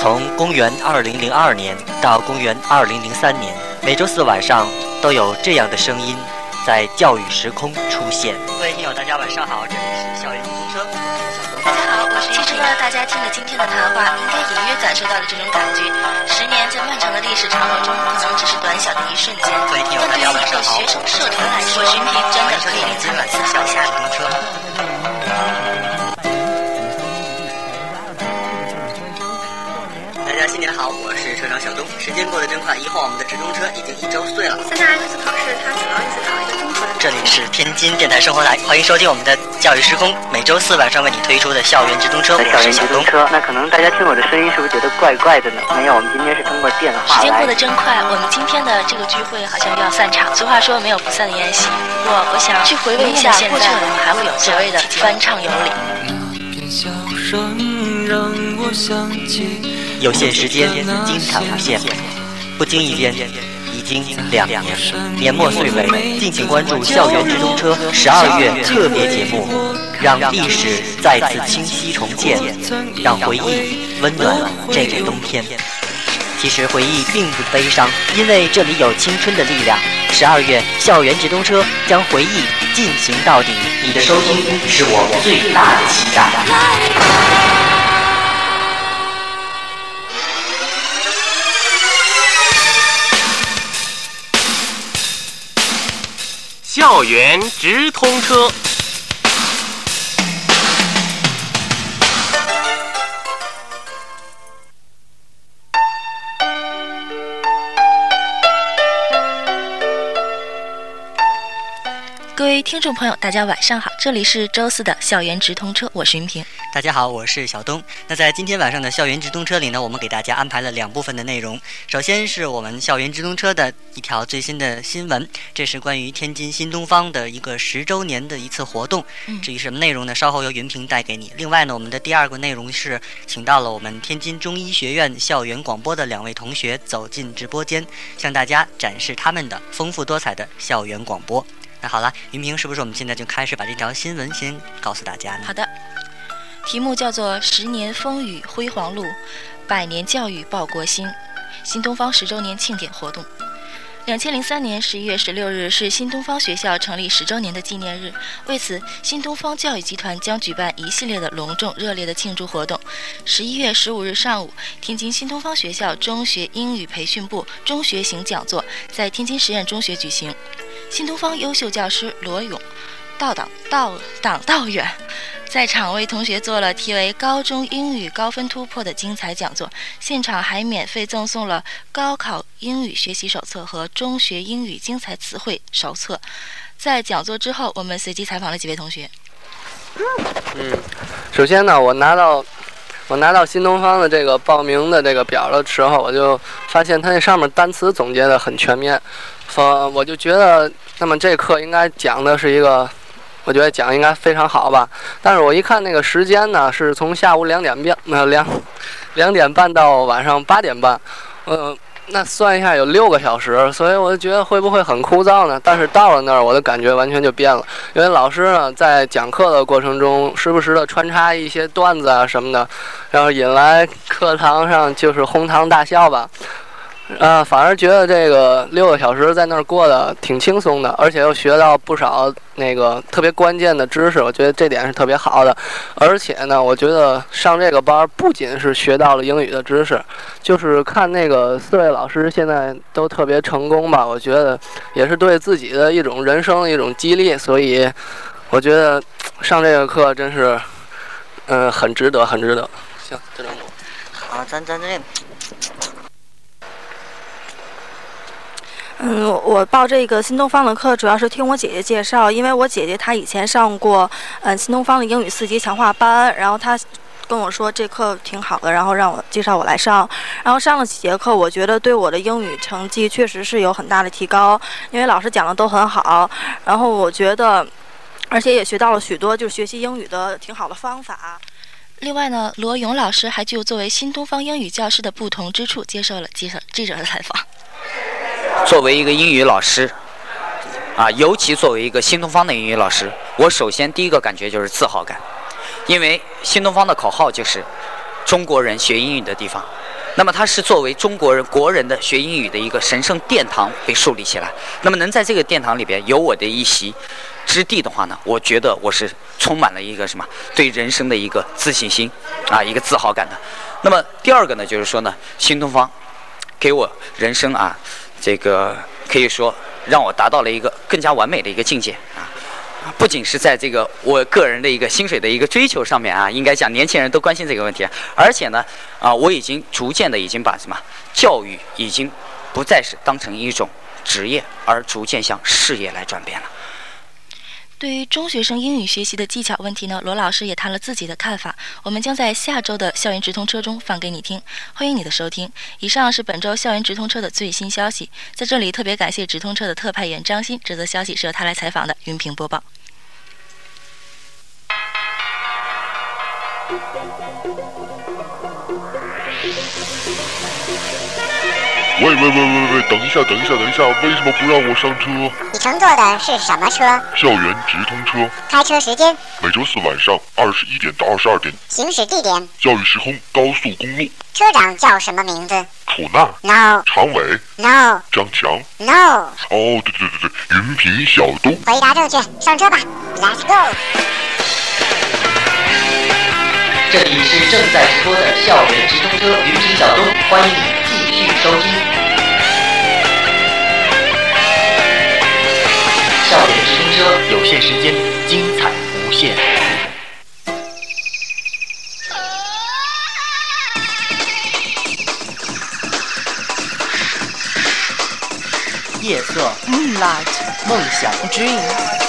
从公元2002年到公元2003年，每周四晚上都有这样的声音在教育时空出现。各位听友，大家晚上好，这里是校园直通车，大家好，我是其实呢，大家听了今天的谈话，应该隐约感受到了这种感觉。十年在漫长的历史长河中，可能只是短小的一瞬间，各位听友，大家晚上好，学生社团来说，群评真的可以令他们思考下直新年好，我是车长小东。时间过得真快，一晃我们的直通车已经一周岁了。参加 S 考试，它主要是考一个综合。这里是天津电台生活台，欢迎收听我们的教育时空，每周四晚上为你推出的校园直通车。校园直通车，那可能大家听我的声音是不是觉得怪怪的呢？没有，我们今天是通过电话。时间过得真快，我们今天的这个聚会好像又要散场。俗话说没有不散的宴席，不过我想去回味一下过去，我们还会有所谓的翻唱有礼。有限时间，精彩无限，不经意间已经两年。年末岁尾，敬请关注校园直通车十二月特别节目，让历史再次清晰重建，让回忆温暖这个冬天。其实回忆并不悲伤，因为这里有青春的力量。十二月校园直通车将回忆进行到底，你的收听是我最大的期待。校园直通车。位听众朋友，大家晚上好，这里是周四的校园直通车，我是云平。大家好，我是小东。那在今天晚上的校园直通车里呢，我们给大家安排了两部分的内容。首先是我们校园直通车的一条最新的新闻，这是关于天津新东方的一个十周年的一次活动。至于什么内容呢？稍后由云平带给你。另外呢，我们的第二个内容是请到了我们天津中医学院校园广播的两位同学走进直播间，向大家展示他们的丰富多彩的校园广播。那好了，云平，是不是我们现在就开始把这条新闻先告诉大家呢？好的，题目叫做《十年风雨辉煌路，百年教育报国心》，新东方十周年庆典活动。两千零三年十一月十六日是新东方学校成立十周年的纪念日，为此，新东方教育集团将举办一系列的隆重热烈的庆祝活动。十一月十五日上午，天津新东方学校中学英语培训部中学型讲座在天津实验中学举行。新东方优秀教师罗勇，道党道党道远，在场为同学做了题为《高中英语高分突破》的精彩讲座，现场还免费赠送了高考英语学习手册和中学英语精彩词汇手册。在讲座之后，我们随机采访了几位同学。嗯，首先呢，我拿到我拿到新东方的这个报名的这个表的时候，我就发现它那上面单词总结的很全面。呃我就觉得，那么这课应该讲的是一个，我觉得讲应该非常好吧。但是我一看那个时间呢，是从下午两点半，呃两两点半到晚上八点半，嗯，那算一下有六个小时，所以我就觉得会不会很枯燥呢？但是到了那儿，我的感觉完全就变了，因为老师呢在讲课的过程中，时不时的穿插一些段子啊什么的，然后引来课堂上就是哄堂大笑吧。啊，反而觉得这个六个小时在那儿过得挺轻松的，而且又学到不少那个特别关键的知识，我觉得这点是特别好的。而且呢，我觉得上这个班不仅是学到了英语的知识，就是看那个四位老师现在都特别成功吧，我觉得也是对自己的一种人生的一种激励。所以，我觉得上这个课真是，嗯，很值得，很值得。行，就这么。好，咱咱这。嗯，我报这个新东方的课主要是听我姐姐介绍，因为我姐姐她以前上过嗯新东方的英语四级强化班，然后她跟我说这课挺好的，然后让我介绍我来上，然后上了几节课，我觉得对我的英语成绩确实是有很大的提高，因为老师讲的都很好，然后我觉得，而且也学到了许多就是学习英语的挺好的方法。另外呢，罗勇老师还就作为新东方英语教师的不同之处接受了记者记者的采访。作为一个英语老师，啊，尤其作为一个新东方的英语老师，我首先第一个感觉就是自豪感，因为新东方的口号就是“中国人学英语的地方”，那么它是作为中国人国人的学英语的一个神圣殿堂被树立起来。那么能在这个殿堂里边有我的一席之地的话呢，我觉得我是充满了一个什么对人生的一个自信心啊，一个自豪感的。那么第二个呢，就是说呢，新东方给我人生啊，这个可以说让我达到了一个更加完美的一个境界啊。不仅是在这个我个人的一个薪水的一个追求上面啊，应该讲年轻人都关心这个问题，而且呢，啊，我已经逐渐的已经把什么教育已经不再是当成一种职业，而逐渐向事业来转变了。对于中学生英语学习的技巧问题呢，罗老师也谈了自己的看法。我们将在下周的校园直通车中放给你听，欢迎你的收听。以上是本周校园直通车的最新消息，在这里特别感谢直通车的特派员张鑫，这则消息是由他来采访的。云平播报。喂喂喂喂喂，等一下等一下等一下，为什么不让我上车？你乘坐的是什么车？校园直通车。开车时间？每周四晚上二十一点到二十二点。行驶地点？教育时空高速公路。车长叫什么名字？楚娜。No。常伟。No。张强。No。哦，对对对对，云平小东。回答正确，上车吧，Let's go。这里是正在直播的校园直通车，云平小东，欢迎你继续收听。车，有限时间，精彩无限。夜色 Moonlight, 梦想 dream,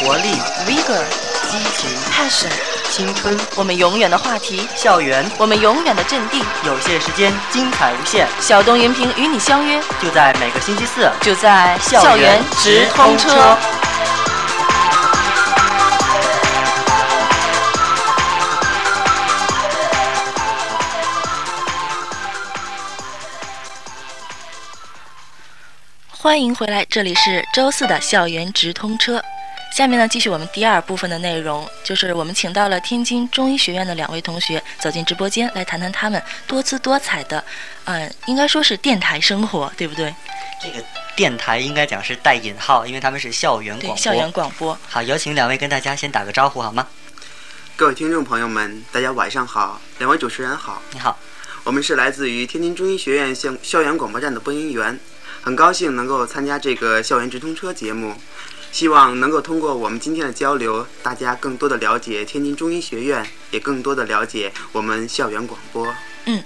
活力 vigor, 激情 passion，青春我们永远的话题，校园我们永远的阵地。有限时间，精彩无限，小东云平与你相约，就在每个星期四。就在校园直通车。欢迎回来，这里是周四的校园直通车。下面呢，继续我们第二部分的内容，就是我们请到了天津中医学院的两位同学走进直播间，来谈谈他们多姿多彩的，嗯、应该说是电台生活，对不对？这个电台应该讲是带引号，因为他们是校园广对，播。校园广播。好，有请两位跟大家先打个招呼好吗？各位听众朋友们，大家晚上好，两位主持人好。你好，我们是来自于天津中医学院校校园广播站的播音员，很高兴能够参加这个校园直通车节目，希望能够通过我们今天的交流，大家更多的了解天津中医学院，也更多的了解我们校园广播。嗯，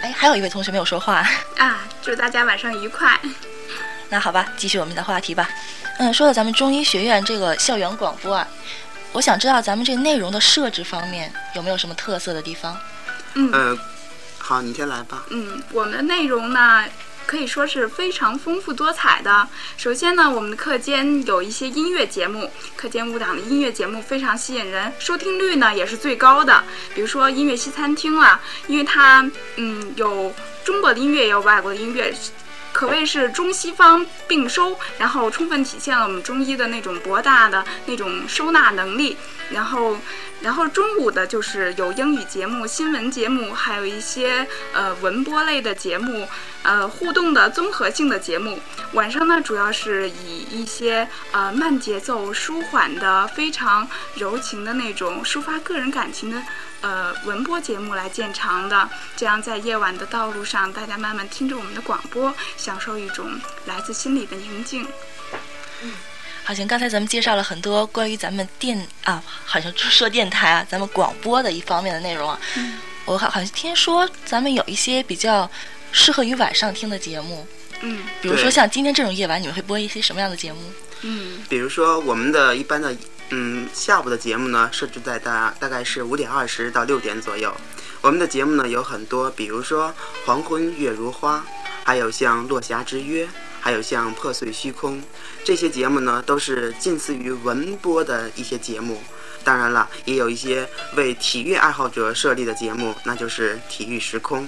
哎，还有一位同学没有说话。啊，祝大家晚上愉快。那好吧，继续我们的话题吧。嗯，说到咱们中医学院这个校园广播啊，我想知道咱们这个内容的设置方面有没有什么特色的地方？嗯呃，好，你先来吧。嗯，我们的内容呢可以说是非常丰富多彩的。首先呢，我们的课间有一些音乐节目，课间舞蹈的音乐节目非常吸引人，收听率呢也是最高的。比如说音乐西餐厅啦，因为它嗯有中国的音乐也有外国的音乐。可谓是中西方并收，然后充分体现了我们中医的那种博大的那种收纳能力。然后，然后中午的就是有英语节目、新闻节目，还有一些呃文播类的节目，呃互动的综合性的节目。晚上呢，主要是以一些呃慢节奏、舒缓的、非常柔情的那种抒发个人感情的。呃，文播节目来见长的，这样在夜晚的道路上，大家慢慢听着我们的广播，享受一种来自心里的宁静。嗯好像刚才咱们介绍了很多关于咱们电啊，好像说电台啊，咱们广播的一方面的内容啊。嗯、我好好像听说咱们有一些比较适合于晚上听的节目。嗯，比如说像今天这种夜晚，你们会播一些什么样的节目？嗯，比如说我们的一般的嗯下午的节目呢，设置在大大概是五点二十到六点左右。我们的节目呢有很多，比如说《黄昏月如花》，还有像《落霞之约》，还有像《破碎虚空》这些节目呢，都是近似于文播的一些节目。当然了，也有一些为体育爱好者设立的节目，那就是《体育时空》。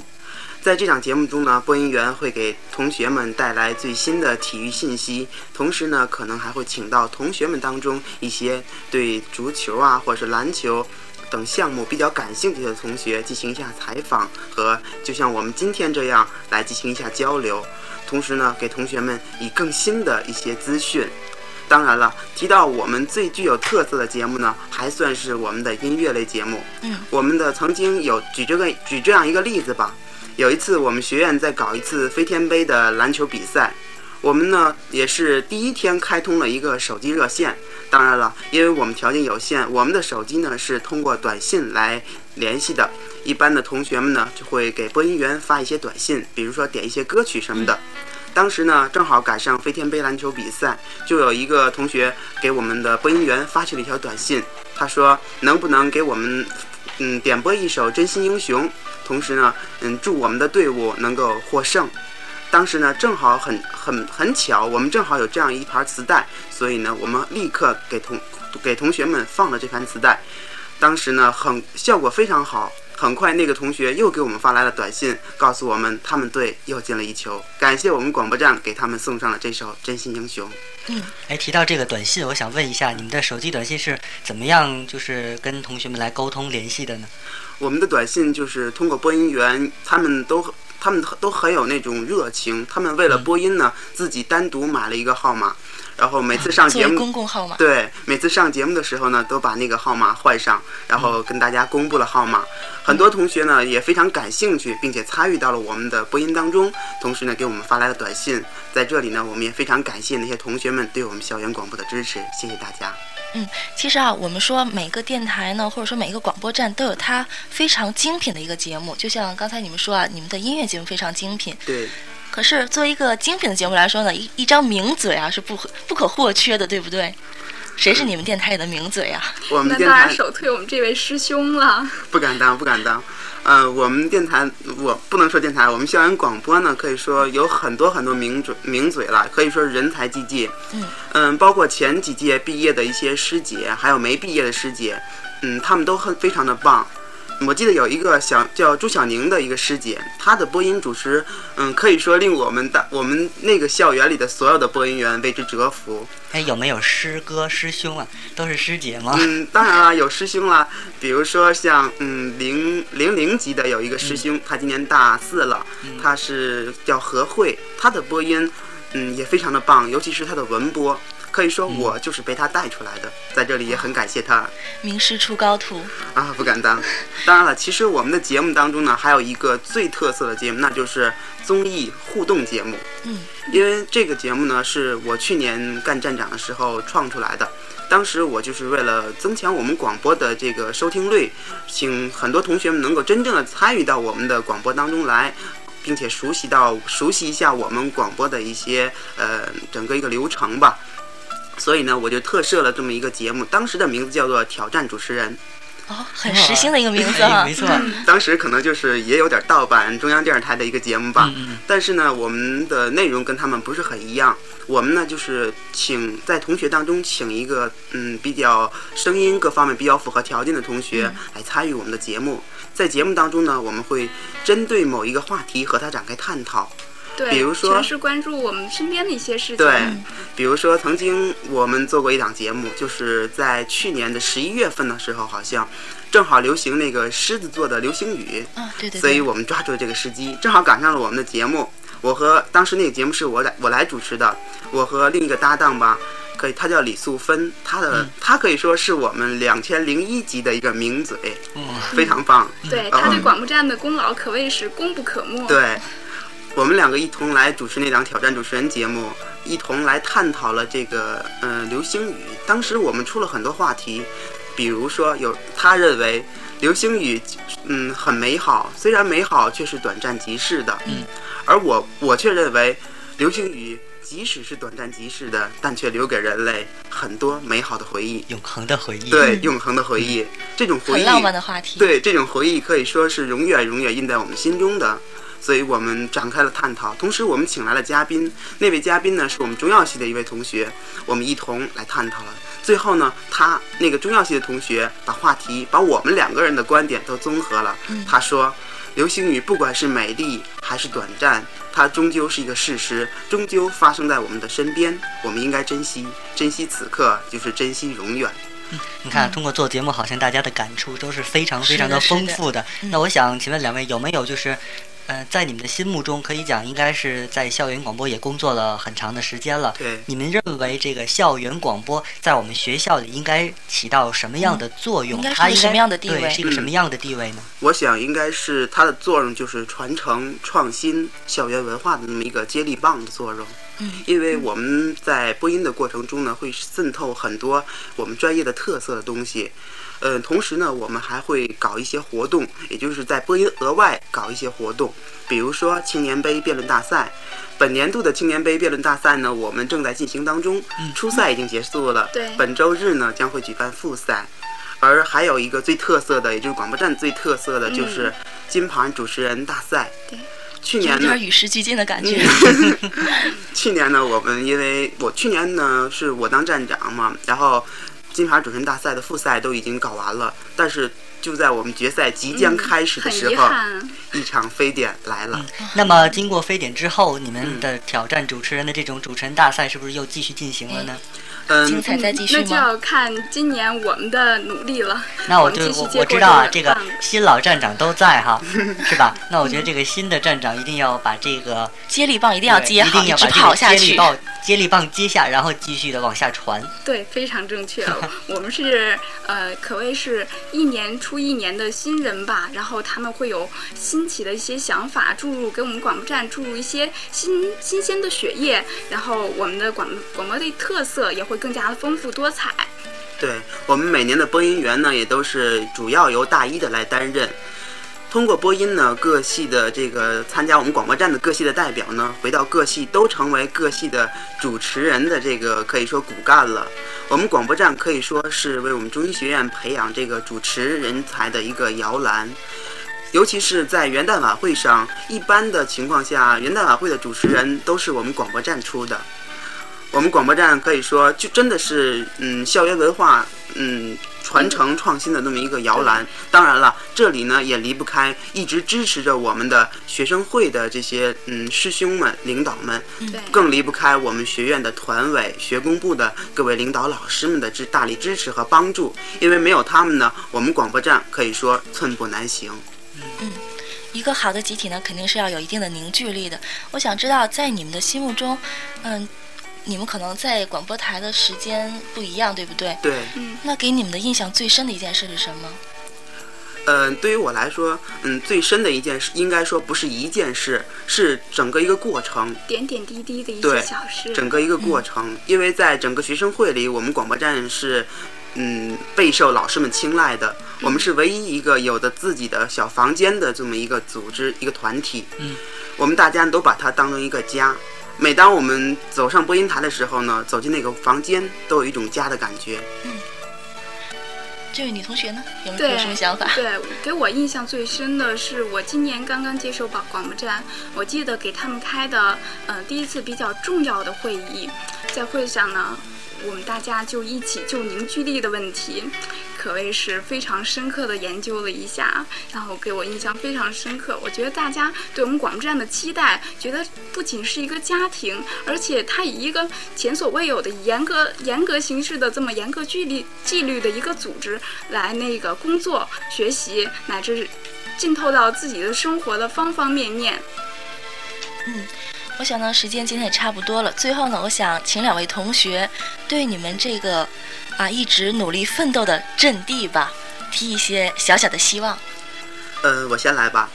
在这档节目中呢，播音员会给同学们带来最新的体育信息，同时呢，可能还会请到同学们当中一些对足球啊或者是篮球。等项目比较感兴趣的同学进行一下采访和就像我们今天这样来进行一下交流，同时呢，给同学们以更新的一些资讯。当然了，提到我们最具有特色的节目呢，还算是我们的音乐类节目。嗯，我们的曾经有举这个举这样一个例子吧。有一次，我们学院在搞一次飞天杯的篮球比赛，我们呢也是第一天开通了一个手机热线。当然了，因为我们条件有限，我们的手机呢是通过短信来联系的。一般的同学们呢就会给播音员发一些短信，比如说点一些歌曲什么的。当时呢正好赶上飞天杯篮球比赛，就有一个同学给我们的播音员发去了一条短信，他说能不能给我们嗯点播一首《真心英雄》，同时呢嗯祝我们的队伍能够获胜。当时呢，正好很很很巧，我们正好有这样一盘磁带，所以呢，我们立刻给同给同学们放了这盘磁带。当时呢，很效果非常好。很快，那个同学又给我们发来了短信，告诉我们他们队又进了一球，感谢我们广播站给他们送上了这首《真心英雄》。嗯，哎，提到这个短信，我想问一下，你们的手机短信是怎么样，就是跟同学们来沟通联系的呢？我们的短信就是通过播音员，他们都他们都很有那种热情，他们为了播音呢，自己单独买了一个号码。然后每次上节目，公共号码对，每次上节目的时候呢，都把那个号码换上，然后跟大家公布了号码。很多同学呢也非常感兴趣，并且参与到了我们的播音当中，同时呢给我们发来了短信。在这里呢，我们也非常感谢那些同学们对我们校园广播的支持，谢谢大家。嗯，其实啊，我们说每个电台呢，或者说每一个广播站都有它非常精品的一个节目，就像刚才你们说啊，你们的音乐节目非常精品。对。可是作为一个精品的节目来说呢，一一张名嘴啊是不不可或缺的，对不对？谁是你们电台里的名嘴啊？我们那当然首推我们这位师兄了。不敢当，不敢当。呃，我们电台我不能说电台，我们校园广播呢，可以说有很多很多名嘴名嘴了，可以说人才济济。嗯嗯，包括前几届毕业的一些师姐，还有没毕业的师姐，嗯，他们都很非常的棒。我记得有一个小叫朱小宁的一个师姐，她的播音主持，嗯，可以说令我们的我们那个校园里的所有的播音员为之折服。哎，有没有师哥师兄啊？都是师姐吗？嗯，当然了，有师兄啦。比如说像嗯零零零级的有一个师兄，他今年大四了，他是叫何慧，他的播音嗯也非常的棒，尤其是他的文播。可以说我就是被他带出来的，在这里也很感谢他。名师出高徒啊，不敢当。当然了，其实我们的节目当中呢，还有一个最特色的节目，那就是综艺互动节目。嗯，因为这个节目呢，是我去年干站长的时候创出来的。当时我就是为了增强我们广播的这个收听率，请很多同学们能够真正的参与到我们的广播当中来，并且熟悉到熟悉一下我们广播的一些呃整个一个流程吧。所以呢，我就特设了这么一个节目，当时的名字叫做《挑战主持人》。哦，很时兴的一个名字哈。没错。当时可能就是也有点盗版中央电视台的一个节目吧。嗯。但是呢，我们的内容跟他们不是很一样。我们呢，就是请在同学当中请一个嗯比较声音各方面比较符合条件的同学来参与我们的节目。在节目当中呢，我们会针对某一个话题和他展开探讨。对，比如说，全是关注我们身边的一些事情。对，比如说，曾经我们做过一档节目，就是在去年的十一月份的时候，好像正好流行那个狮子座的流星雨。啊，对对。所以我们抓住了这个时机，正好赶上了我们的节目。我和当时那个节目是我来我来主持的，我和另一个搭档吧，可以，他叫李素芬，他的他可以说是我们两千零一级的一个名嘴，非常棒。对，他对广播站的功劳可谓是功不可没。对。我们两个一同来主持那档挑战主持人节目，一同来探讨了这个呃流星雨。当时我们出了很多话题，比如说有他认为流星雨嗯很美好，虽然美好却是短暂即逝的。嗯。而我我却认为流星雨即使是短暂即逝的，但却留给人类很多美好的回忆，永恒的回忆。对，永恒的回忆，这种回忆很浪漫的话题。对，这种回忆可以说是永远永远印在我们心中的。所以我们展开了探讨，同时我们请来了嘉宾。那位嘉宾呢，是我们中药系的一位同学，我们一同来探讨了。最后呢，他那个中药系的同学把话题，把我们两个人的观点都综合了。他说，流星雨不管是美丽还是短暂，它终究是一个事实，终究发生在我们的身边。我们应该珍惜，珍惜此刻就是珍惜永远。你看，通过做节目，好像大家的感触都是非常非常的丰富的。嗯那我想请问两位，有没有就是，呃，在你们的心目中，可以讲应该是在校园广播也工作了很长的时间了。对你们认为这个校园广播在我们学校里应该起到什么样的作用？应该是它应该一个什么样的地位嗯是一个什么样的地位呢？我想应该是它的作用就是传承创新校园文化的那么一个接力棒的作用。嗯，因为我们在播音的过程中呢，会渗透很多我们专业的特色的东西。呃，同时呢，我们还会搞一些活动，也就是在播音额外搞一些活动，比如说青年杯辩论大赛。本年度的青年杯辩论大赛呢，我们正在进行当中，初赛已经结束了。对本周日呢将会举办复赛。而还有一个最特色的，也就是广播站最特色的，就是金盘主持人大赛。对，去年呢有点，与时俱进的感觉。去年呢，我们因为我去年呢是我当站长嘛，然后金牌主持人大赛的复赛都已经搞完了，但是就在我们决赛即将开始的时候，憾。一场非典来了。那么经过非典之后，你嗯们的挑战主持人的这种主持人大赛是不是又继续进行了呢？嗯，精彩再继续那就？要看今年我们的努力了。那我就我们继续我知道啊，这个新老站长都在哈，是吧？那我觉得这个新的站长一定要把这个 接力棒一定要接好，一定要把这个直跑下去。接力棒接力棒接下，然后继续的往下传。对，非常正确。我们是呃，可谓是一年出一年的新人吧，然后他们会有新奇的一些想法注入，给我们广播站注入一些新新鲜的血液，然后我们的广广播的特色也会更加的丰富多彩。对我们每年的播音员呢，也都是主要由大一的来担任。通过播音呢，各系的这个参加我们广播站的各系的代表呢，回到各系都成为各系的主持人的这个可以说骨干了。我们广播站可以说是为我们中医学院培养这个主持人才的一个摇篮。尤其是在元旦晚会上，一般的情况下，元旦晚会的主持人都是我们广播站出的。我们广播站可以说就真的是嗯校园文化嗯传承创新的那么一个摇篮。当然了，这里呢也离不开一直支持着我们的学生会的这些嗯师兄们、领导们，对，更离不开我们学院的团委、学工部的各位领导老师们的支大力支持和帮助。因为没有他们呢，我们广播站可以说寸步难行。嗯一个好的集体呢，肯定是要有一定的凝聚力的。我想知道，在你们的心目中，嗯，你们可能在广播台的时间不一样，对不对？对，嗯那给你们的印象最深的一件事是什么？嗯、对于我来说，嗯，最深的一件事，应该说不是一件事，是整个一个过程。点点滴滴的一对些小事。整个一个过程，因为在整个学生会里，我们广播站是，嗯，备受老师们青睐的。我们是唯一一个有着自己的小房间的这么一个组织，一个团体。嗯，我们大家都把它当成一个家。每当我们走上播音台的时候呢，走进那个房间，都有一种家的感觉。嗯这位女同学呢，有没有什么想法？对，给我印象最深的是我今年刚刚接手广广播站，我记得给他们开的呃第一次比较重要的会议，在会上呢，我们大家就一起就凝聚力的问题，可谓是非常深刻的研究了一下，然后给我印象非常深刻。我觉得大家对我们广播站的期待，觉得不仅是一个家庭，而且它以一个前所未有的严格严格形式的这么严格纪律纪律的一个组织来那个工作、学习，乃至浸透到自己的生活的方方面面。嗯我想呢，时间今天也差不多了。最后呢，我想请两位同学对你们这个啊一直努力奋斗的阵地吧，提一些小小的希望。呃，我先来吧。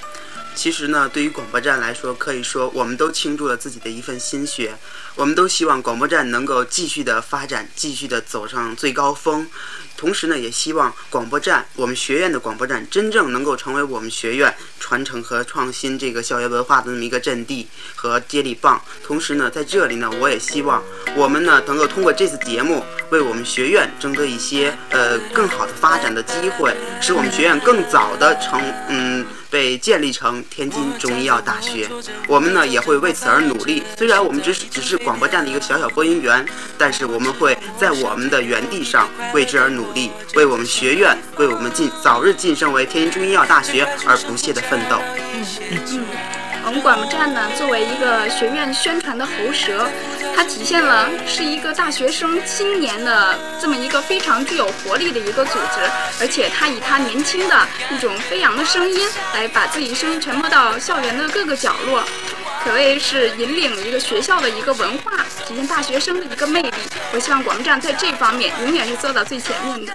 其实呢，对于广播站来说，可以说我们都倾注了自己的一份心血，我们都希望广播站能够继续的发展，继续的走上最高峰。同时呢，也希望广播站，我们学院的广播站，真正能够成为我们学院传承和创新这个校园文化的那么一个阵地和接力棒。同时呢，在这里呢，我也希望我们呢能够通过这次节目，为我们学院争得一些呃更好的发展的机会，使我们学院更早的成嗯被建立成天津中医药大学。我们呢也会为此而努力。虽然我们只是只是广播站的一个小小播音员，但是我们会在我们的原地上为之而努力，为我们学院，为我们晋早日晋升为天津中医药大学而不懈的奋斗。我我们广播站呢，作为一个学院宣传的喉舌，它体现了是一个大学生青年的这么一个非常具有活力的一个组织，而且它以它年轻的一种飞扬的声音，来把自己声音传播到校园的各个角落，可谓是引领一个学校的一个文化，体现大学生的一个魅力。我希望广播站在这方面永远是做到最前面的。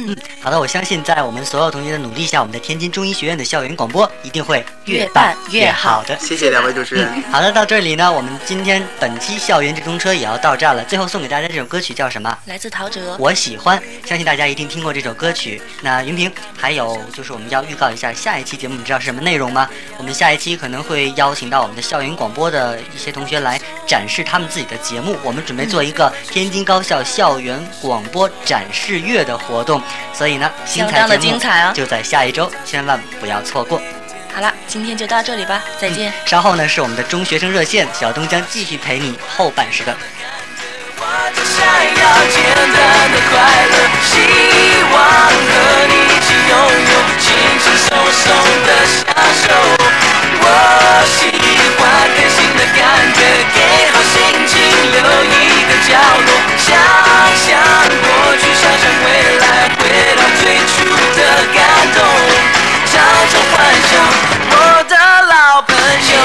嗯，好的，我相信在我们所有同学的努力下，我们的天津中医学院的校园广播一定会越办越好的。谢谢两位主持人。好的，到这里呢，我们今天本期校园直通车也要到站了。最后送给大家这首歌曲叫什么？来自陶喆。我喜欢，相信大家一定听过这首歌曲。那云平，还有就是我们要预告一下下一期节目，你知道是什么内容吗？我们下一期可能会邀请到我们的校园广播的一些同学来展示他们自己的节目。我们准备做一个天津高校校园广播展示月的活动。所以呢，精彩的精彩哦，就在下一周，千万不要错过。好了，今天就到这里吧，再见。稍后呢是我们的中学生热线，小东将继续陪你后半时。我想要简单的快乐，希望和你一起拥有，的享受。我希花开心的感觉给好心情留一个角落想想过去想想未来回到最初的感动唱着幻想我的老朋友。